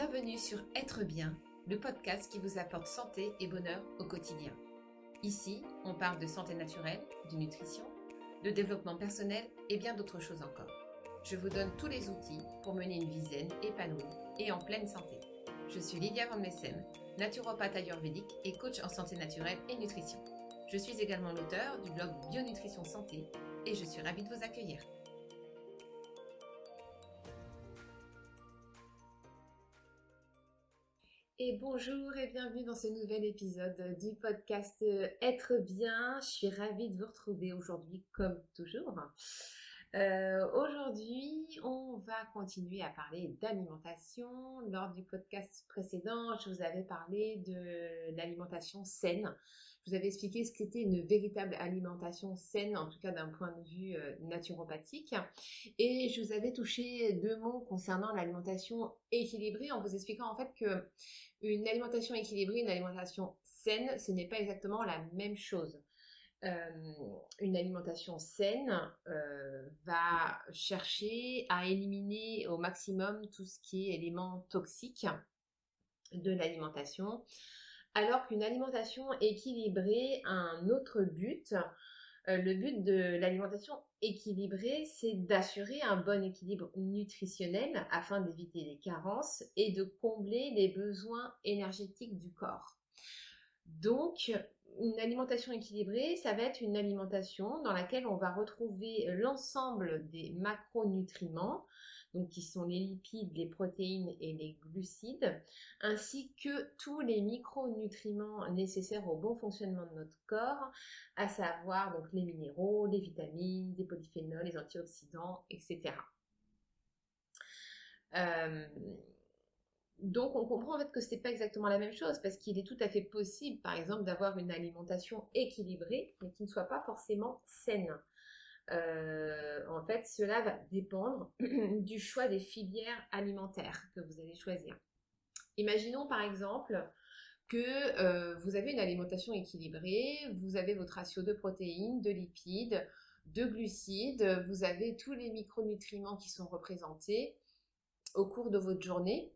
Bienvenue sur Être bien, le podcast qui vous apporte santé et bonheur au quotidien. Ici, on parle de santé naturelle, de nutrition, de développement personnel et bien d'autres choses encore. Je vous donne tous les outils pour mener une vie zen, épanouie et en pleine santé. Je suis Lydia Van Messem, naturopathe ayurvédique et coach en santé naturelle et nutrition. Je suis également l'auteur du blog Bionutrition Santé et je suis ravie de vous accueillir. Bonjour et bienvenue dans ce nouvel épisode du podcast Être bien. Je suis ravie de vous retrouver aujourd'hui comme toujours. Euh, aujourd'hui, on va continuer à parler d'alimentation. Lors du podcast précédent, je vous avais parlé de l'alimentation saine. Je vous avais expliqué ce qu'était une véritable alimentation saine, en tout cas d'un point de vue euh, naturopathique. Et je vous avais touché deux mots concernant l'alimentation équilibrée en vous expliquant en fait que une alimentation équilibrée, une alimentation saine, ce n'est pas exactement la même chose. Euh, une alimentation saine euh, va chercher à éliminer au maximum tout ce qui est éléments toxiques de l'alimentation, alors qu'une alimentation équilibrée a un autre but. Euh, le but de l'alimentation équilibrée, c'est d'assurer un bon équilibre nutritionnel afin d'éviter les carences et de combler les besoins énergétiques du corps. Donc, une alimentation équilibrée, ça va être une alimentation dans laquelle on va retrouver l'ensemble des macronutriments, donc qui sont les lipides, les protéines et les glucides, ainsi que tous les micronutriments nécessaires au bon fonctionnement de notre corps, à savoir donc les minéraux, les vitamines, les polyphénols, les antioxydants, etc. Euh, donc on comprend en fait que ce n'est pas exactement la même chose parce qu'il est tout à fait possible, par exemple, d'avoir une alimentation équilibrée, mais qui ne soit pas forcément saine. Euh, en fait, cela va dépendre du choix des filières alimentaires que vous allez choisir. Imaginons par exemple que euh, vous avez une alimentation équilibrée, vous avez votre ratio de protéines, de lipides, de glucides, vous avez tous les micronutriments qui sont représentés au cours de votre journée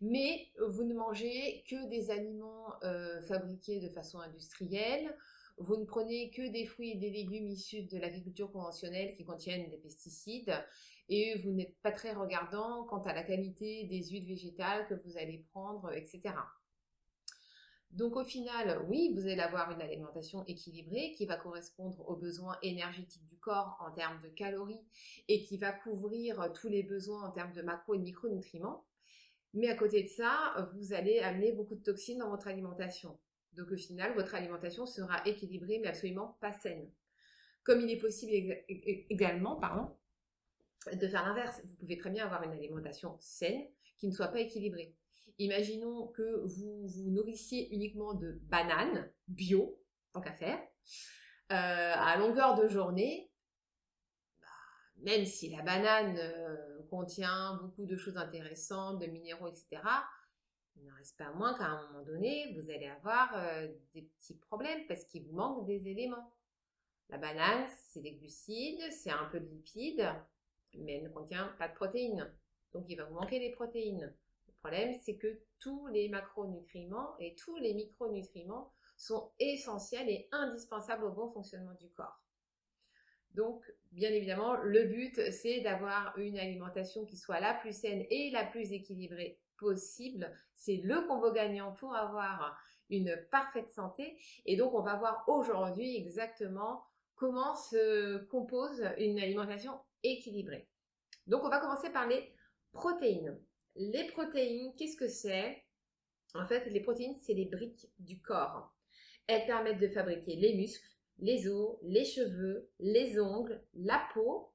mais vous ne mangez que des aliments euh, fabriqués de façon industrielle, vous ne prenez que des fruits et des légumes issus de l'agriculture conventionnelle qui contiennent des pesticides et vous n'êtes pas très regardant quant à la qualité des huiles végétales que vous allez prendre, etc. Donc au final, oui, vous allez avoir une alimentation équilibrée qui va correspondre aux besoins énergétiques du corps en termes de calories et qui va couvrir tous les besoins en termes de macro et micronutriments. Mais à côté de ça, vous allez amener beaucoup de toxines dans votre alimentation. Donc au final, votre alimentation sera équilibrée mais absolument pas saine. Comme il est possible également, pardon, de faire l'inverse. Vous pouvez très bien avoir une alimentation saine qui ne soit pas équilibrée. Imaginons que vous vous nourrissiez uniquement de bananes bio, tant qu'à faire, euh, à longueur de journée, même si la banane euh, contient beaucoup de choses intéressantes, de minéraux, etc., il n'en reste pas moins qu'à un moment donné, vous allez avoir euh, des petits problèmes parce qu'il vous manque des éléments. La banane, c'est des glucides, c'est un peu de lipides, mais elle ne contient pas de protéines. Donc il va vous manquer des protéines. Le problème, c'est que tous les macronutriments et tous les micronutriments sont essentiels et indispensables au bon fonctionnement du corps. Donc, bien évidemment, le but, c'est d'avoir une alimentation qui soit la plus saine et la plus équilibrée C'est le combo gagnant pour avoir une parfaite santé. Et donc, on va voir aujourd'hui exactement comment se compose une alimentation équilibrée. Donc, on va commencer par les protéines. Les protéines, qu'est-ce que c'est? En fait, les protéines, c'est les briques du corps. Elles permettent de fabriquer les muscles, les os, les cheveux, les ongles, la peau,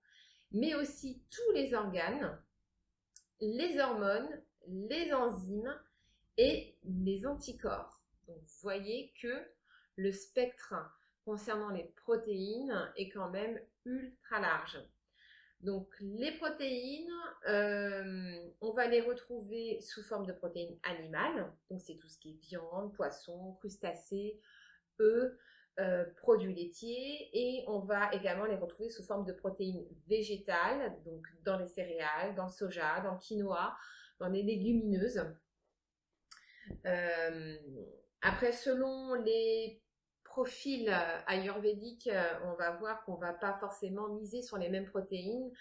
mais aussi tous les organes, les hormones, les enzymes et les anticorps. Donc vous voyez que le spectre concernant les protéines est quand même ultra large. Donc les protéines, euh, on va les retrouver sous forme de protéines animales. Donc c'est tout ce qui est viande, poisson, crustacés, œufs, euh, produits laitiers et on va également les retrouver sous forme de protéines végétales, donc dans les céréales, dans le soja, dans le quinoa, dans les légumineuses. Euh, après, selon les profils ayurvédiques, on va voir qu'on va pas forcément miser sur les mêmes protéines.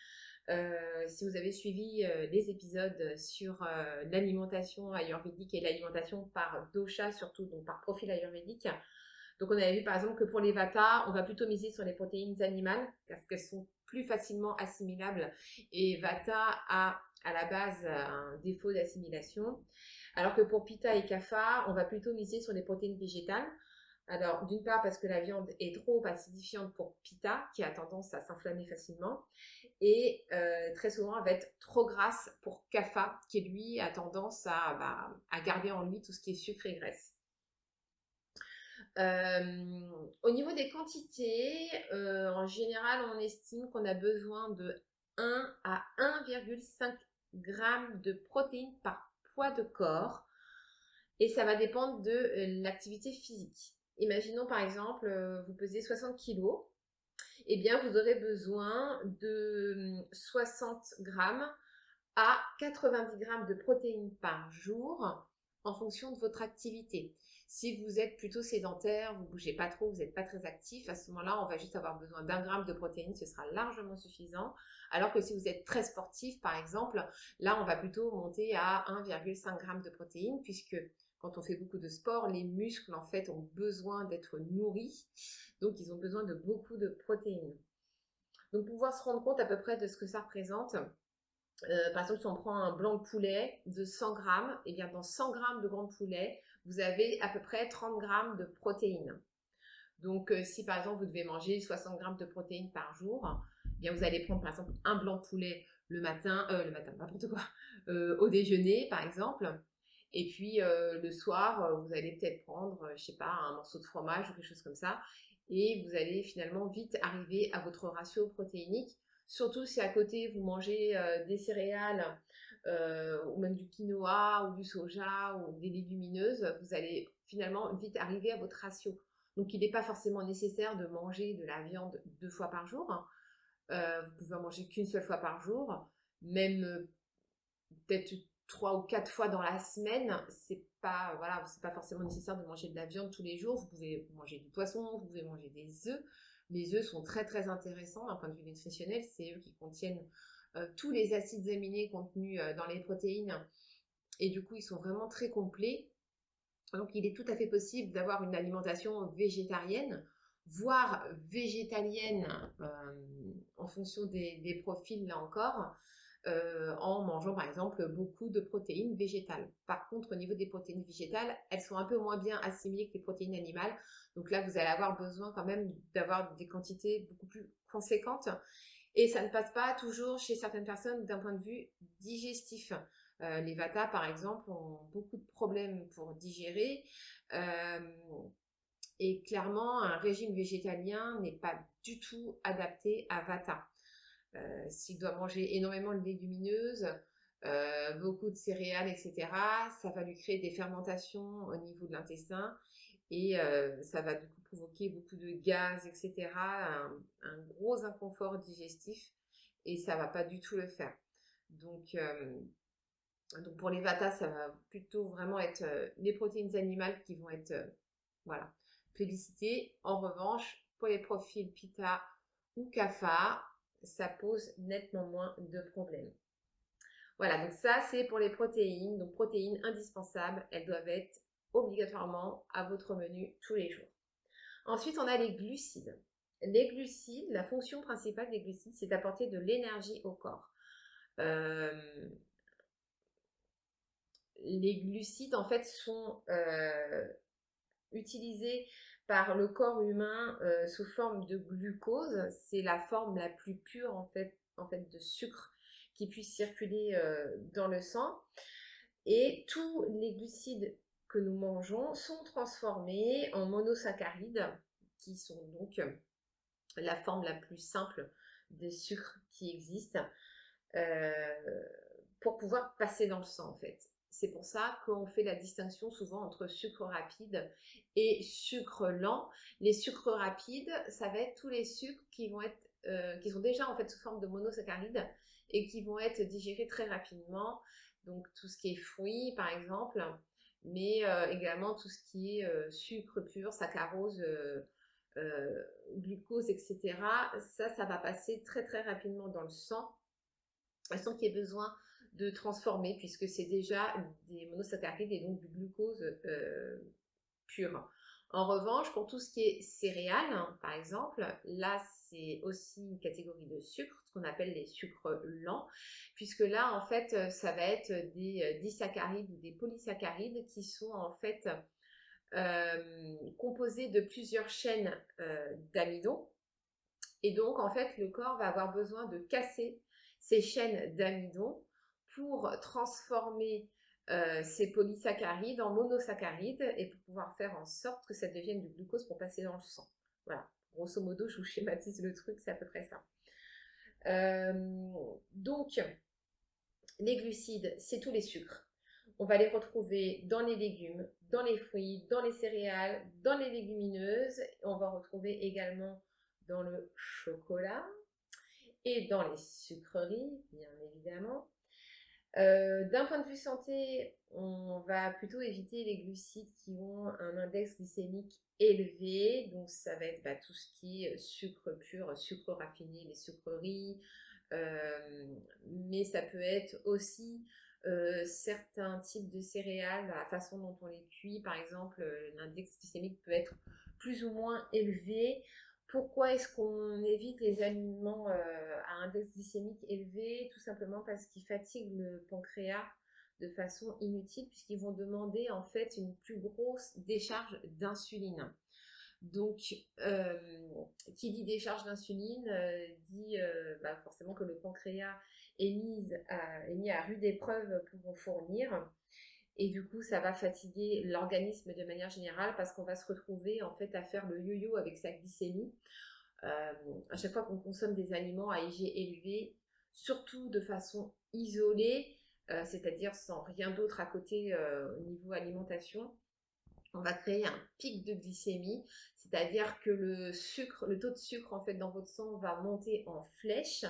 Euh, si vous avez suivi euh, les épisodes sur euh, l'alimentation ayurvédique et l'alimentation par dosha, surtout donc par profil ayurvédique, donc on avait vu par exemple que pour les vata, on va plutôt miser sur les protéines animales parce qu'elles sont plus facilement assimilables et vata a à la base un défaut d'assimilation. Alors que pour pitta et kapha, on va plutôt miser sur les protéines végétales. Alors, d'une part parce que la viande est trop acidifiante pour Pitta, qui a tendance à s'inflammer facilement, et euh, très souvent elle va être trop grasse pour Kapha, qui lui a tendance à, bah, garder en lui tout ce qui est sucre et graisse. Euh, au niveau des quantités, euh, en général, on estime qu'on a besoin de 1 à 1,5 g de protéines par poids de corps, et ça va dépendre de l'activité physique. Imaginons par exemple, euh, vous pesez 60 kg, eh bien vous aurez besoin de 60 hum, grammes à 90 grammes de protéines par jour en fonction de votre activité. Si vous êtes plutôt sédentaire, vous bougez pas trop, vous n'êtes pas très actif, à ce moment-là, on va juste avoir besoin d'un gramme de protéines, ce sera largement suffisant. Alors que si vous êtes très sportif, par exemple, là, on va plutôt monter à 1,5 g de protéines, puisque quand on fait beaucoup de sport, les muscles en fait ont besoin d'être nourris, donc ils ont besoin de beaucoup de protéines. Donc pouvoir se rendre compte à peu près de ce que ça représente, euh, par exemple si on prend un blanc de poulet de 100 grammes, et eh bien dans 100 grammes de blanc de poulet, vous avez à peu près 30 grammes de protéines. Donc euh, si par exemple vous devez manger 60 grammes de protéines par jour, eh bien vous allez prendre par exemple un blanc poulet le matin, euh, le matin n'importe quoi, au déjeuner par exemple, et puis euh, le soir, euh, vous allez peut-être prendre, euh, je sais pas, un morceau de fromage ou quelque chose comme ça. Et vous allez finalement vite arriver à votre ratio protéinique. Surtout si à côté vous mangez des céréales ou même du quinoa ou du soja ou des légumineuses, vous allez finalement vite arriver à votre ratio. Donc il n'est pas forcément nécessaire de manger de la viande deux fois par jour. vous pouvez en manger qu'une seule fois par jour, même peut-être trois ou quatre fois dans la semaine, c'est pas voilà, c'est pas forcément nécessaire de manger de la viande tous les jours. Vous pouvez manger du poisson, vous pouvez manger des œufs. Les œufs sont très très intéressants d'un point de vue nutritionnel. C'est eux qui contiennent euh, tous les acides aminés contenus euh, dans les protéines et du coup ils sont vraiment très complets. Donc il est tout à fait possible d'avoir une alimentation végétarienne, voire végétalienne euh, en fonction des profils là encore. Euh, en mangeant par exemple beaucoup de protéines végétales. Par contre, au niveau des protéines végétales, elles sont un peu moins bien assimilées que les protéines animales. Donc là, vous allez avoir besoin quand même d'avoir des quantités beaucoup plus conséquentes. Et ça ne passe pas toujours chez certaines personnes d'un point de vue digestif. Euh, les Vata, par exemple, ont beaucoup de problèmes pour digérer. Euh, et clairement, un régime végétalien n'est pas du tout adapté à Vata. Euh, s'il doit manger énormément de légumineuses, beaucoup de céréales, etc., ça va lui créer des fermentations au niveau de l'intestin et euh, ça va du coup provoquer beaucoup de gaz, etc., un, gros inconfort digestif et ça va pas du tout le faire. Donc, donc pour les Vata, ça va plutôt vraiment être les protéines animales qui vont être voilà, plébiscitées. En revanche, pour les profils Pitta ou Kapha, ça pose nettement moins de problèmes. Voilà, donc ça c'est pour les protéines. Donc protéines indispensables, elles doivent être obligatoirement à votre menu tous les jours. Ensuite, on a les glucides. Les glucides, la fonction principale des glucides, c'est d'apporter de l'énergie au corps. Euh, les glucides, en fait, sont euh, utilisés par le corps humain euh, sous forme de glucose. C'est la forme la plus pure en fait, en fait de sucre qui puisse circuler dans le sang. Et tous les glucides que nous mangeons sont transformés en monosaccharides, qui sont donc la forme la plus simple des sucres qui existent, euh, pour pouvoir passer dans le sang en fait. C'est pour ça qu'on fait la distinction souvent entre sucre rapide et sucre lent. Les sucres rapides, ça va être tous les sucres qui vont être, euh, qui sont déjà en fait sous forme de monosaccharides et qui vont être digérés très rapidement. donc tout ce qui est fruits par exemple, mais également tout ce qui est sucre pur, saccharose, glucose, etc. Ça, ça va passer très très rapidement dans le sang, sans qu'il y ait besoin de transformer, puisque c'est déjà des monosaccharides et donc du glucose pur. En revanche, pour tout ce qui est céréales, hein, par exemple, là, c'est aussi une catégorie de sucre, ce qu'on appelle les sucres lents, puisque là, en fait, euh, ça va être des euh, disaccharides ou des polysaccharides qui sont en fait euh, composés de plusieurs chaînes d'amidon. Et donc, en fait, le corps va avoir besoin de casser ces chaînes d'amidon pour transformer euh, ces polysaccharides en monosaccharides et pour pouvoir faire en sorte que ça devienne du glucose pour passer dans le sang. Voilà, grosso modo, je vous schématise le truc, c'est à peu près ça. Euh, donc, les glucides, c'est tous les sucres. On va les retrouver dans les légumes, dans les fruits, dans les céréales, dans les légumineuses. On va retrouver également dans le chocolat et dans les sucreries, bien évidemment. Euh, d'un point de vue santé, on va plutôt éviter les glucides qui ont un index glycémique élevé. Donc ça va être bah, tout ce qui est sucre pur, sucre raffiné, les sucreries. Euh, mais ça peut être aussi euh, certains types de céréales, la façon dont on les cuit, par exemple, l'index glycémique peut être plus ou moins élevé. Pourquoi est-ce qu'on évite les aliments euh, à index glycémique élevé? Tout simplement parce qu'ils fatiguent le pancréas de façon inutile puisqu'ils vont demander en fait une plus grosse décharge d'insuline. Donc, euh, qui dit décharge d'insuline euh, dit bah, forcément que le pancréas est mis à, est mis à rude épreuve pour en fournir. Et du coup, ça va fatiguer l'organisme de manière générale parce qu'on va se retrouver en fait à faire le yo-yo avec sa glycémie. Euh, à chaque fois qu'on consomme des aliments à IG élevé, surtout de façon isolée, euh, c'est-à-dire sans rien d'autre à côté euh, au niveau alimentation, on va créer un pic de glycémie, c'est-à-dire que le sucre, le taux de sucre en fait dans votre sang va monter en flèche.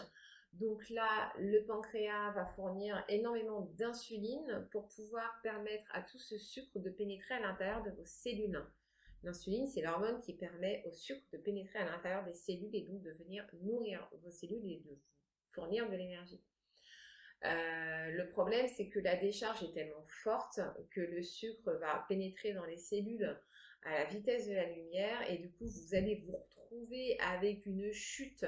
Donc là, le pancréas va fournir énormément d'insuline pour pouvoir permettre à tout ce sucre de pénétrer à l'intérieur de vos cellules. L'insuline, c'est l'hormone qui permet au sucre de pénétrer à l'intérieur des cellules et donc de venir nourrir vos cellules et de vous fournir de l'énergie. Euh, le problème, c'est que la décharge est tellement forte que le sucre va pénétrer dans les cellules à la vitesse de la lumière et du coup, vous allez vous retrouver avec une chute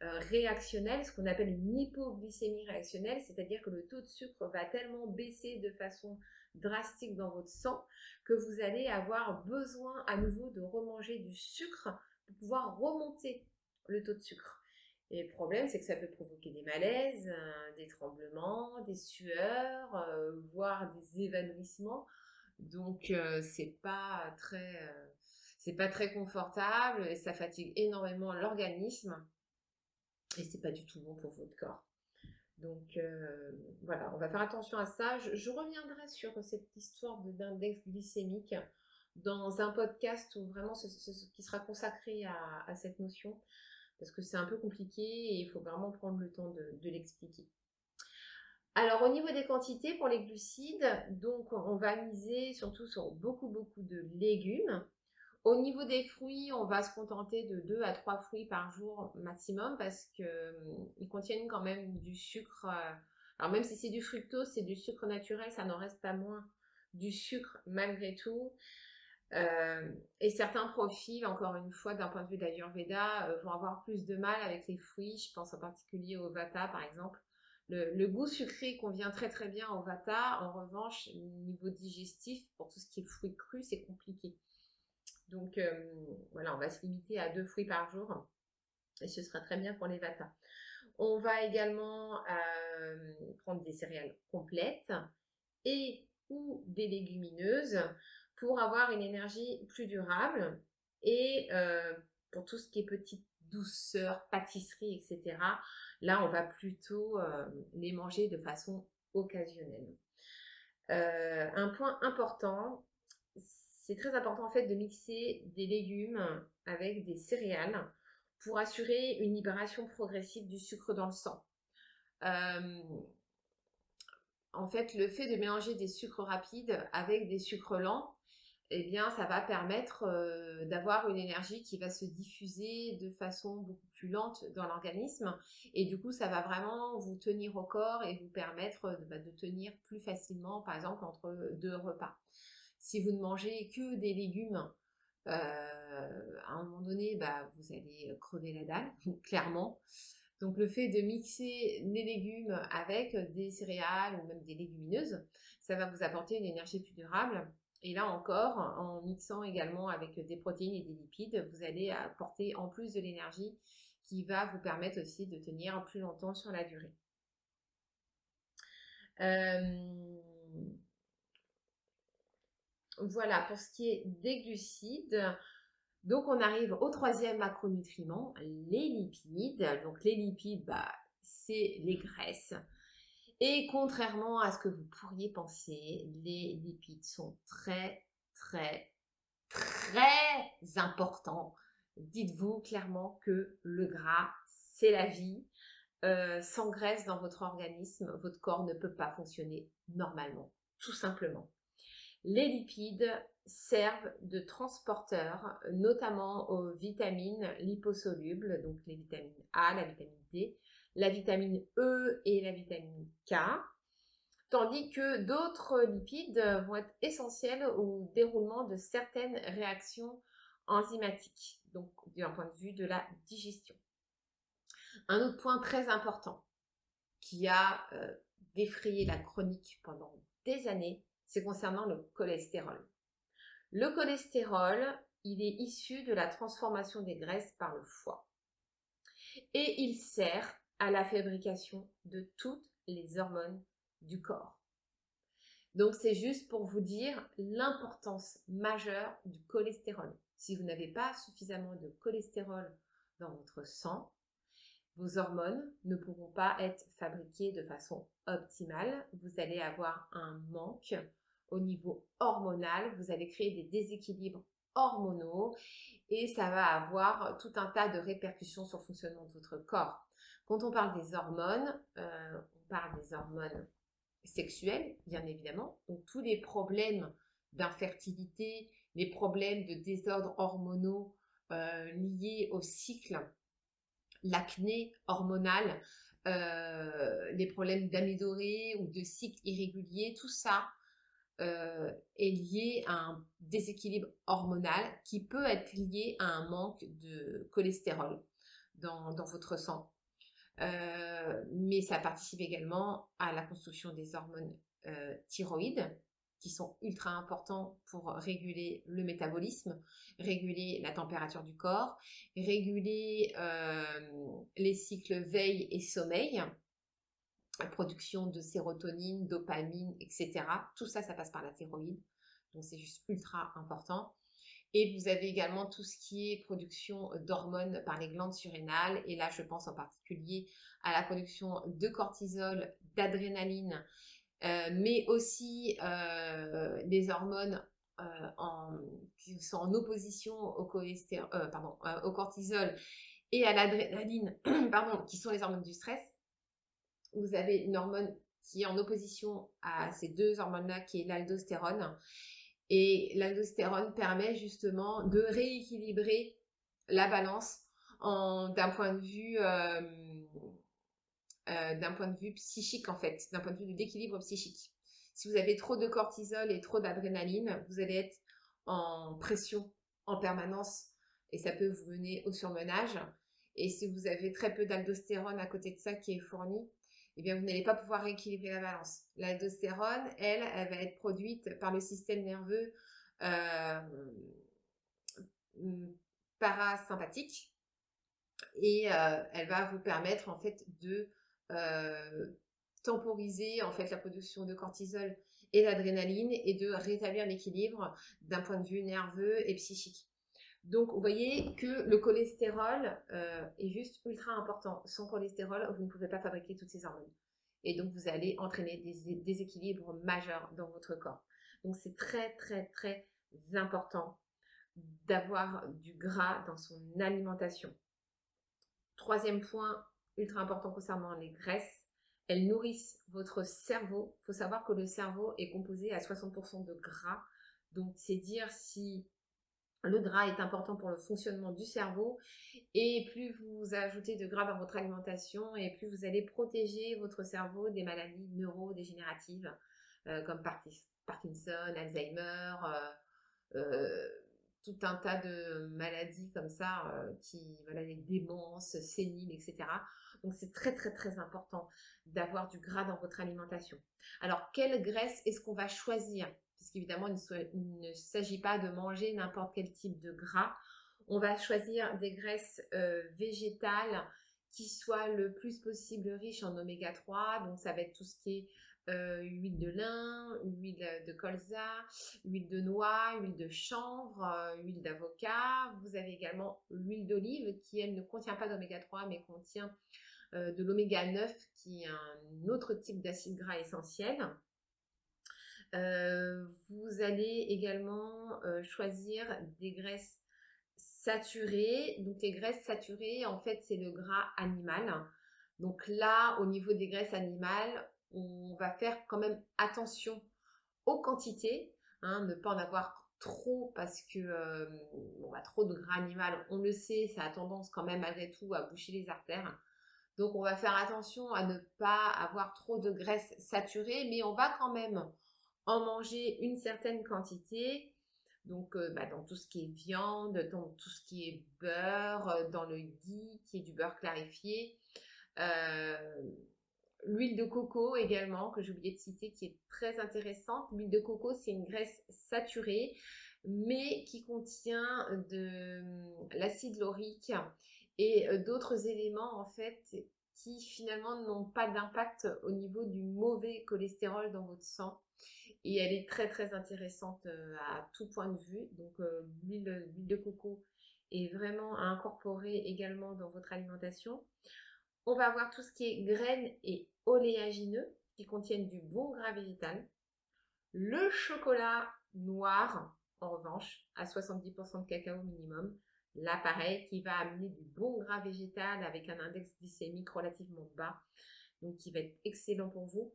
réactionnelle, ce qu'on appelle une hypoglycémie réactionnelle, c'est-à-dire que le taux de sucre va tellement baisser de façon drastique dans votre sang que vous allez avoir besoin à nouveau de remanger du sucre pour pouvoir remonter le taux de sucre. Et le problème, c'est que ça peut provoquer des malaises, euh, des tremblements, des sueurs, euh, voire des évanouissements. Donc, c'est pas très, c'est pas très confortable et ça fatigue énormément l'organisme et c'est pas du tout bon pour votre corps. Donc euh, voilà, on va faire attention à ça. Je, reviendrai sur cette histoire d'index glycémique dans un podcast où vraiment ce, qui sera consacré à, cette notion parce que c'est un peu compliqué et il faut vraiment prendre le temps de, de l'expliquer. Alors au niveau des quantités pour les glucides, donc on va miser surtout sur beaucoup beaucoup de légumes. Au niveau des fruits, on va se contenter de 2 à 3 fruits par jour maximum parce qu'ils hum, contiennent quand même du sucre. Euh, alors même si c'est du fructose, c'est du sucre naturel, ça n'en reste pas moins du sucre malgré tout. Euh, et certains profils, encore une fois, d'un point de vue d'Ayurveda, euh, vont avoir plus de mal avec les fruits. Je pense en particulier au Vata, par exemple. Le, goût sucré convient très très bien au Vata. En revanche, niveau digestif, pour tout ce qui est fruits crus, c'est compliqué. Donc euh, voilà, on va se limiter à deux fruits par jour et ce sera très bien pour les Vata. On va également euh, prendre des céréales complètes et ou des légumineuses pour avoir une énergie plus durable et euh, pour tout ce qui est petite douceur, pâtisserie, etc. Là, on va plutôt les manger de façon occasionnelle. un point important, c'est très important en fait de mixer des légumes avec des céréales pour assurer une libération progressive du sucre dans le sang. Euh, en fait, le fait de mélanger des sucres rapides avec des sucres lents, eh bien, ça va permettre euh, d'avoir une énergie qui va se diffuser de façon beaucoup plus lente dans l'organisme. Et du coup, ça va vraiment vous tenir au corps et vous permettre bah, de tenir plus facilement, par exemple, entre deux repas. Si vous ne mangez que des légumes, euh, à un moment donné, bah, vous allez crever la dalle, clairement. Donc le fait de mixer les légumes avec des céréales ou même des légumineuses, ça va vous apporter une énergie plus durable. Et là encore, en mixant également avec des protéines et des lipides, vous allez apporter en plus de l'énergie qui va vous permettre aussi de tenir plus longtemps sur la durée. Euh, voilà, pour ce qui est des glucides, donc on arrive au troisième macronutriment, les lipides. Donc les lipides, bah, c'est les graisses. Et contrairement à ce que vous pourriez penser, les lipides sont très, très, très importants. Dites-vous clairement que le gras, c'est la vie. Euh, sans graisse dans votre organisme, votre corps ne peut pas fonctionner normalement, tout simplement. Les lipides servent de transporteurs, notamment aux vitamines liposolubles, donc les vitamines A, la vitamine D, la vitamine E et la vitamine K, tandis que d'autres lipides vont être essentiels au déroulement de certaines réactions enzymatiques, donc d'un point de vue de la digestion. Un autre point très important qui a euh, défrayé la chronique pendant des années, c'est concernant le cholestérol. Le cholestérol, il est issu de la transformation des graisses par le foie. Et il sert à la fabrication de toutes les hormones du corps. Donc c'est juste pour vous dire l'importance majeure du cholestérol. Si vous n'avez pas suffisamment de cholestérol dans votre sang, vos hormones ne pourront pas être fabriquées de façon optimale. Vous allez avoir un manque au niveau hormonal, vous allez créer des déséquilibres hormonaux et ça va avoir tout un tas de répercussions sur le fonctionnement de votre corps. Quand on parle des hormones, euh, on parle des hormones sexuelles, bien évidemment. Donc tous les problèmes d'infertilité, les problèmes de désordre hormonaux euh, liés au cycle, l'acné hormonal, euh, les problèmes d'amédorrhée ou de cycle irrégulier, tout ça euh, est lié à un déséquilibre hormonal qui peut être lié à un manque de cholestérol dans, votre sang. Euh, mais ça participe également à la construction des hormones euh, thyroïdes qui sont ultra importants pour réguler le métabolisme, réguler la température du corps, réguler les cycles veille et sommeil, production de sérotonine, dopamine, etc. Tout ça, ça passe par la thyroïde. Donc c'est juste ultra important. Et vous avez également tout ce qui est production d'hormones par les glandes surrénales. Et là, je pense en particulier à la production de cortisol, d'adrénaline, euh, mais aussi euh, des hormones euh, qui sont en opposition au, au cortisol et à l'adrénaline, pardon, qui sont les hormones du stress vous avez une hormone qui est en opposition à ces deux hormones-là, qui est l'aldostérone. Et l'aldostérone permet justement de rééquilibrer la balance d'un point de vue euh, euh, d'un point de vue psychique en fait, d'un point de vue de l'équilibre psychique. Si vous avez trop de cortisol et trop d'adrénaline, vous allez être en pression en permanence et ça peut vous mener au surmenage. Et si vous avez très peu d'aldostérone à côté de ça qui est fourni, eh bien, vous n'allez pas pouvoir rééquilibrer la balance. L'aldostérone, elle, elle va être produite par le système nerveux euh, parasympathique et euh, elle va vous permettre en fait de euh, temporiser en fait la production de cortisol et d'adrénaline et de rétablir l'équilibre d'un point de vue nerveux et psychique. Donc, vous voyez que le cholestérol euh, est juste ultra important. Sans cholestérol, vous ne pouvez pas fabriquer toutes ces hormones. Et donc, vous allez entraîner des déséquilibres majeurs dans votre corps. Donc, c'est très, très, très important d'avoir du gras dans son alimentation. Troisième point ultra important concernant les graisses, elles nourrissent votre cerveau. Il faut savoir que le cerveau est composé à 60% de gras. Donc, c'est dire si le gras est important pour le fonctionnement du cerveau et plus vous ajoutez de gras dans votre alimentation et plus vous allez protéger votre cerveau des maladies neurodégénératives euh, comme Parkinson, Alzheimer, euh, euh, tout un tas de maladies comme ça, qui, voilà, les démences, séniles, etc. Donc c'est très très très important d'avoir du gras dans votre alimentation. Alors quelle graisse est-ce qu'on va choisir? Puisqu'évidemment il ne s'agit pas de manger n'importe quel type de gras. On va choisir des graisses végétales qui soient le plus possible riches en oméga 3. Donc ça va être tout ce qui est euh, huile de lin, huile de colza, huile de noix, huile de chanvre, euh, huile d'avocat. Vous avez également l'huile d'olive qui, elle, ne contient pas d'oméga 3 mais contient euh, de l'oméga 9 qui est un autre type d'acide gras essentiel. Vous allez également choisir des graisses saturées. Donc les graisses saturées, en fait, c'est le gras animal. Donc là, au niveau des graisses animales, on va faire quand même attention aux quantités, hein, ne pas en avoir trop parce que euh, a trop de gras animal, on le sait, ça a tendance quand même malgré tout à boucher les artères. Donc on va faire attention à ne pas avoir trop de graisse saturée, mais on va quand même en manger une certaine quantité. Donc euh, bah, dans tout ce qui est viande, dans tout ce qui est beurre, euh, dans le ghee qui est du beurre clarifié. L'huile de coco également, que j'ai oublié de citer, qui est très intéressante. L'huile de coco, c'est une graisse saturée, mais qui contient de l'acide laurique et euh, d'autres éléments en fait qui finalement n'ont pas d'impact au niveau du mauvais cholestérol dans votre sang. Et elle est très très intéressante euh, à tout point de vue. Donc euh, l'huile de coco est vraiment à incorporer également dans votre alimentation. On va avoir tout ce qui est graines et oléagineux qui contiennent du bon gras végétal. Le chocolat noir, en revanche, à 70% de cacao minimum. Là, pareil, qui va amener du bon gras végétal avec un index glycémique relativement bas. Donc, qui va être excellent pour vous.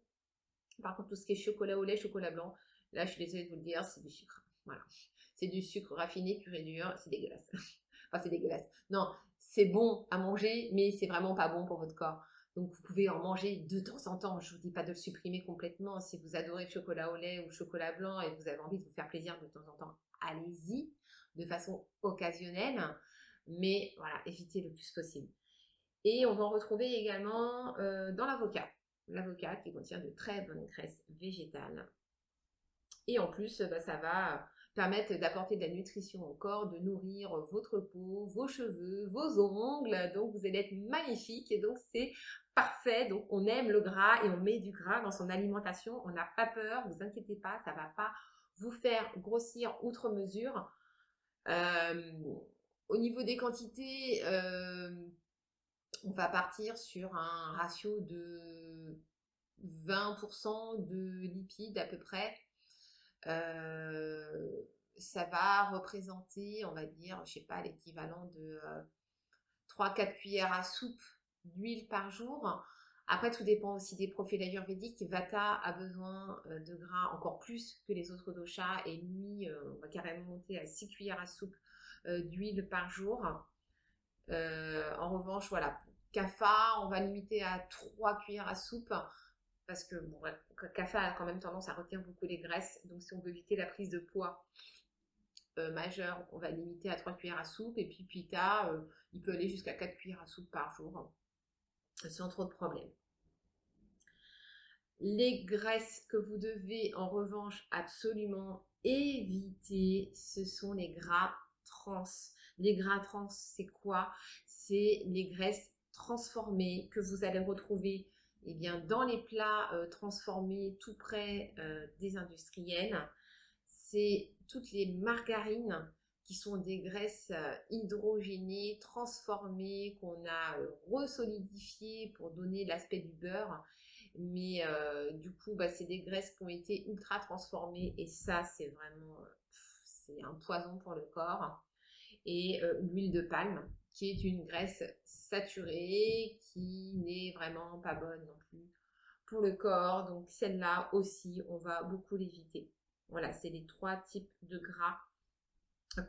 Par contre, tout ce qui est chocolat au lait, chocolat blanc, là, je suis désolée de vous le dire, c'est du sucre. Voilà. C'est du sucre raffiné, pur et dur. C'est dégueulasse. enfin, c'est dégueulasse. Non, c'est bon à manger, mais c'est vraiment pas bon pour votre corps. Donc vous pouvez en manger de temps en temps. Je ne vous dis pas de le supprimer complètement. Si vous adorez le chocolat au lait ou le chocolat blanc et que vous avez envie de vous faire plaisir de temps en temps, allez-y de façon occasionnelle. Mais voilà, évitez le plus possible. Et on va en retrouver également euh, dans l'avocat. L'avocat qui contient de très bonnes graisses végétales. Et en plus, bah, ça va permettent d'apporter de la nutrition au corps, de nourrir votre peau, vos cheveux, vos ongles. Donc vous allez être magnifique et donc c'est parfait. Donc on aime le gras et on met du gras dans son alimentation. On n'a pas peur, vous inquiétez pas, ça va pas vous faire grossir outre mesure. Euh, au niveau des quantités, euh, on va partir sur un ratio de 20% de lipides à peu près euh, ça va représenter, on va dire, je sais pas, l'équivalent de 3-4 euh, cuillères à soupe d'huile par jour. Après, tout dépend aussi des profils ayurvédiques. Vata a besoin euh, de gras encore plus que les autres doshas et lui, on va carrément monter à 6 cuillères à soupe d'huile par jour. en revanche, voilà, Kapha, on va limiter à 3 cuillères à soupe parce que bon, Kapha a quand même tendance à retenir beaucoup les graisses. Donc, si on veut éviter la prise de poids euh, majeure, on va limiter à 3 cuillères à soupe. Et puis, Pita, euh, il peut aller jusqu'à 4 cuillères à soupe par jour, hein, sans trop de problèmes. Les graisses que vous devez en revanche absolument éviter, ce sont les gras trans. Les gras trans, c'est quoi? C'est les graisses transformées que vous allez retrouver eh bien, dans les plats euh, transformés tout près euh, des industriels, c'est toutes les margarines qui sont des graisses euh, hydrogénées, transformées, qu'on a resolidifiées pour donner l'aspect du beurre. Mais du coup, bah, c'est des graisses qui ont été ultra transformées et ça, c'est vraiment c'est un poison pour le corps. Et l'huile de palme, qui est une graisse saturée qui n'est vraiment pas bonne non plus pour le corps. Donc celle-là aussi, on va beaucoup l'éviter. Voilà, c'est les trois types de gras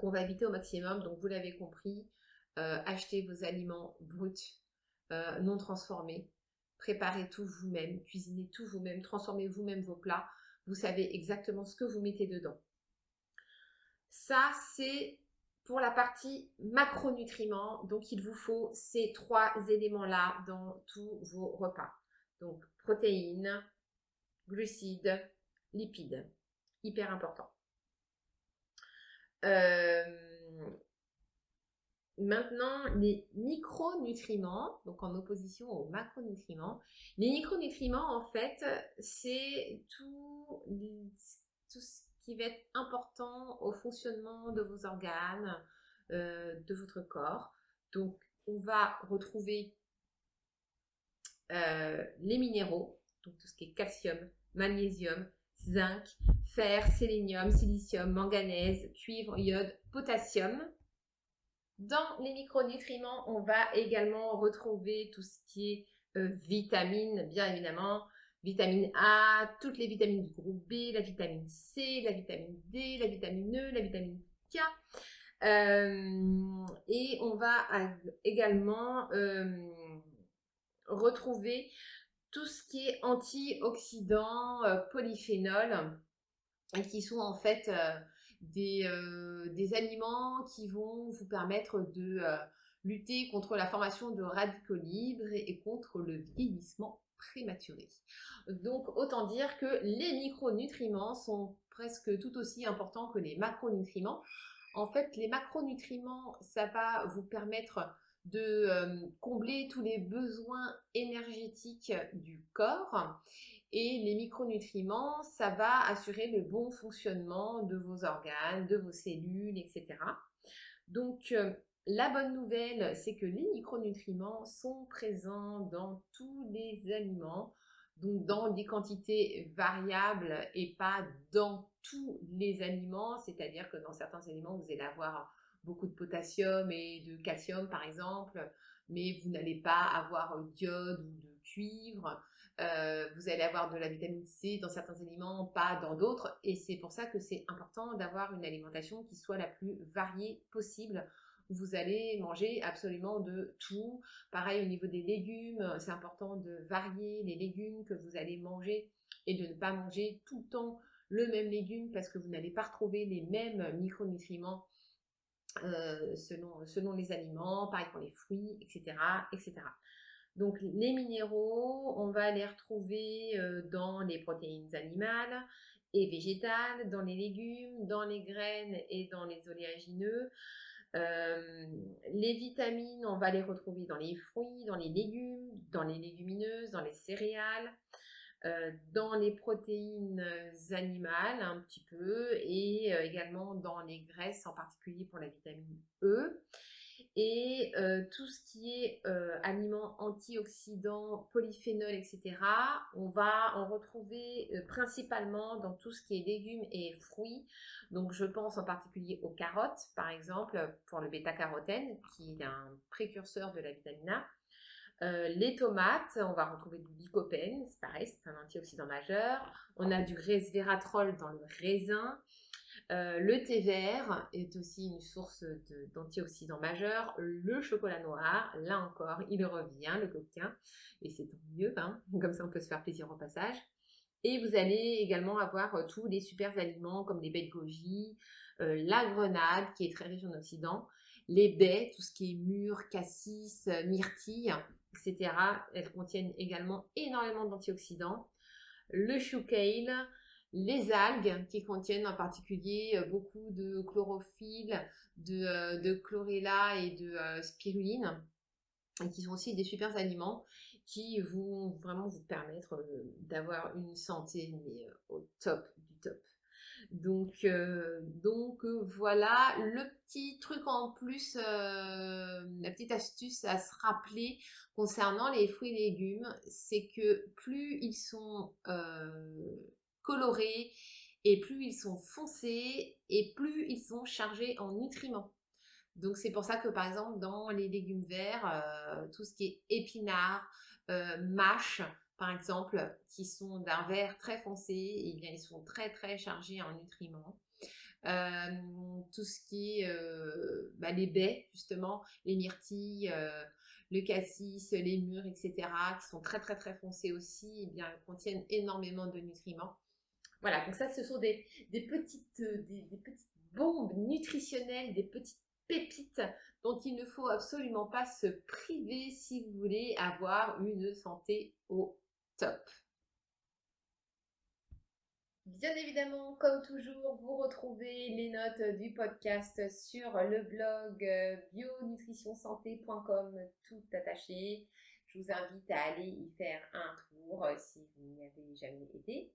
qu'on va éviter au maximum. Donc vous l'avez compris, euh, achetez vos aliments bruts, euh, non transformés. Préparez tout vous-même, cuisinez tout vous-même, transformez vous-même vos plats. Vous savez exactement ce que vous mettez dedans. Ça, c'est pour la partie macronutriments. Donc, il vous faut ces trois éléments-là dans tous vos repas. Donc, protéines, glucides, lipides. Hyper important. Euh, maintenant, les micronutriments, donc en opposition aux macronutriments. Les micronutriments, en fait, c'est tout, tout ce qui va être important au fonctionnement de vos organes, euh, de votre corps. Donc, on va retrouver euh, les minéraux, donc tout ce qui est calcium, magnésium, zinc, fer, sélénium, silicium, manganèse, cuivre, iode, potassium. Dans les micronutriments, on va également retrouver tout ce qui est euh, vitamines, bien évidemment, vitamine A, toutes les vitamines du groupe B, la vitamine C, la vitamine D, la vitamine E, la vitamine K. Euh, et on va également euh, retrouver tout ce qui est antioxydants, euh, polyphénols, qui sont en fait des, des, aliments qui vont vous permettre de lutter contre la formation de radicaux libres et contre le vieillissement prématuré. Donc autant dire que les micronutriments sont presque tout aussi importants que les macronutriments. En fait, les macronutriments, ça va vous permettre de euh, combler tous les besoins énergétiques du corps. Et les micronutriments, ça va assurer le bon fonctionnement de vos organes, de vos cellules, etc. Donc, euh, la bonne nouvelle, c'est que les micronutriments sont présents dans tous les aliments, donc dans des quantités variables et pas dans tous les aliments, c'est-à-dire que dans certains aliments, vous allez avoir beaucoup de potassium et de calcium par exemple, mais vous n'allez pas avoir d'iode ou de cuivre. Euh, vous allez avoir de la vitamine C dans certains aliments, pas dans d'autres. Et c'est pour ça que c'est important d'avoir une alimentation qui soit la plus variée possible vous allez manger absolument de tout. Pareil au niveau des légumes, c'est important de varier les légumes que vous allez manger et de ne pas manger tout le temps le même légume parce que vous n'allez pas retrouver les mêmes micronutriments euh, selon, selon les aliments, pareil pour les fruits, etc. etc. Donc les minéraux, on va les retrouver euh, dans les protéines animales et végétales, dans les légumes, dans les graines et dans les oléagineux. Euh, les vitamines, on va les retrouver dans les fruits, dans les légumes, dans les légumineuses, dans les céréales, euh, dans les protéines animales un petit peu et euh, également dans les graisses, en particulier pour la vitamine E et euh, tout ce qui est euh, aliments antioxydants, polyphénols, etc., on va en retrouver euh, principalement dans tout ce qui est légumes et fruits. Donc je pense en particulier aux carottes, par exemple, pour le bêta-carotène, qui est un précurseur de la vitamine A. les tomates, on va retrouver du lycopène, c'est pareil, c'est un antioxydant majeur. On a du resveratrol dans le raisin. Euh, le thé vert est aussi une source d'antioxydants majeurs. Le chocolat noir, là encore, il revient, le coquin, et c'est tant mieux, hein. comme ça on peut se faire plaisir au passage. Et vous allez également avoir euh, tous les super aliments comme les baies de goji, euh, la grenade qui est très riche en oxydants, les baies, tout ce qui est mûr, cassis, myrtille, etc. Elles contiennent également énormément d'antioxydants. Le chou kale, les algues qui contiennent en particulier euh, beaucoup de chlorophylle, de, euh, de chlorella et de euh, spiruline, qui sont aussi des super aliments qui vont vraiment vous permettre d'avoir une santé au top du top. Donc voilà le petit truc en plus, la petite astuce à se rappeler concernant les fruits et légumes, c'est que plus ils sont colorés et plus ils sont foncés et plus ils sont chargés en nutriments. Donc c'est pour ça que par exemple dans les légumes verts, tout ce qui est épinards, mâches, par exemple, qui sont d'un vert très foncé, et bien ils sont très très chargés en nutriments. tout ce qui est bah, les baies, justement, les myrtilles, le cassis, les mûres, etc., qui sont très très très foncés aussi, eh bien contiennent énormément de nutriments. Voilà, donc ça, ce sont des, petites, des petites bombes nutritionnelles, des petites pépites dont il ne faut absolument pas se priver si vous voulez avoir une santé au top. Bien évidemment, comme toujours, vous retrouvez les notes du podcast sur le blog euh, bionutritionsanté.com tout attaché. Je vous invite à aller y faire un tour euh, si vous n'y avez jamais été.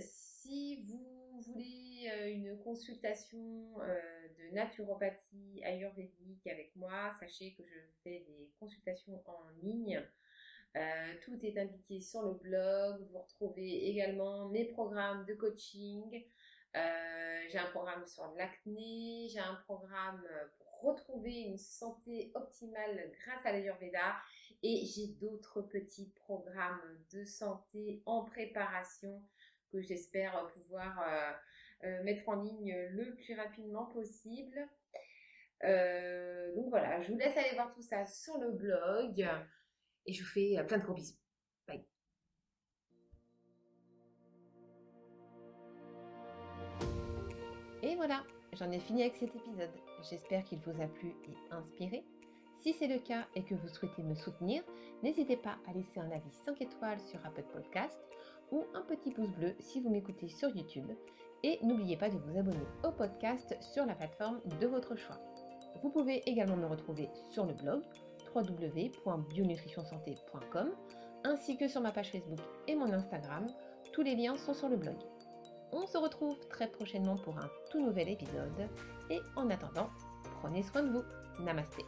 Si vous voulez une consultation de naturopathie ayurvédique avec moi, sachez que je fais des consultations en ligne tout est indiqué sur le blog. Vous retrouvez également mes programmes de coaching. J'ai un programme sur l'acné. J'ai un programme pour retrouver une santé optimale grâce à l'Ayurveda. Et j'ai d'autres petits programmes de santé en préparation que j'espère pouvoir euh, mettre en ligne le plus rapidement possible. donc voilà, je vous laisse aller voir tout ça sur le blog. Et je vous fais euh, plein de gros bisous. Bye. Et voilà, j'en ai fini avec cet épisode. J'espère qu'il vous a plu et inspiré. Si c'est le cas et que vous souhaitez me soutenir, n'hésitez pas à laisser un avis 5 étoiles sur Apple Podcast ou un petit pouce bleu si vous m'écoutez sur YouTube. Et n'oubliez pas de vous abonner au podcast sur la plateforme de votre choix. Vous pouvez également me retrouver sur le blog www.bionutritionsanté.com ainsi que sur ma page Facebook et mon Instagram. Tous les liens sont sur le blog. On se retrouve très prochainement pour un tout nouvel épisode et en attendant, prenez soin de vous. Namasté.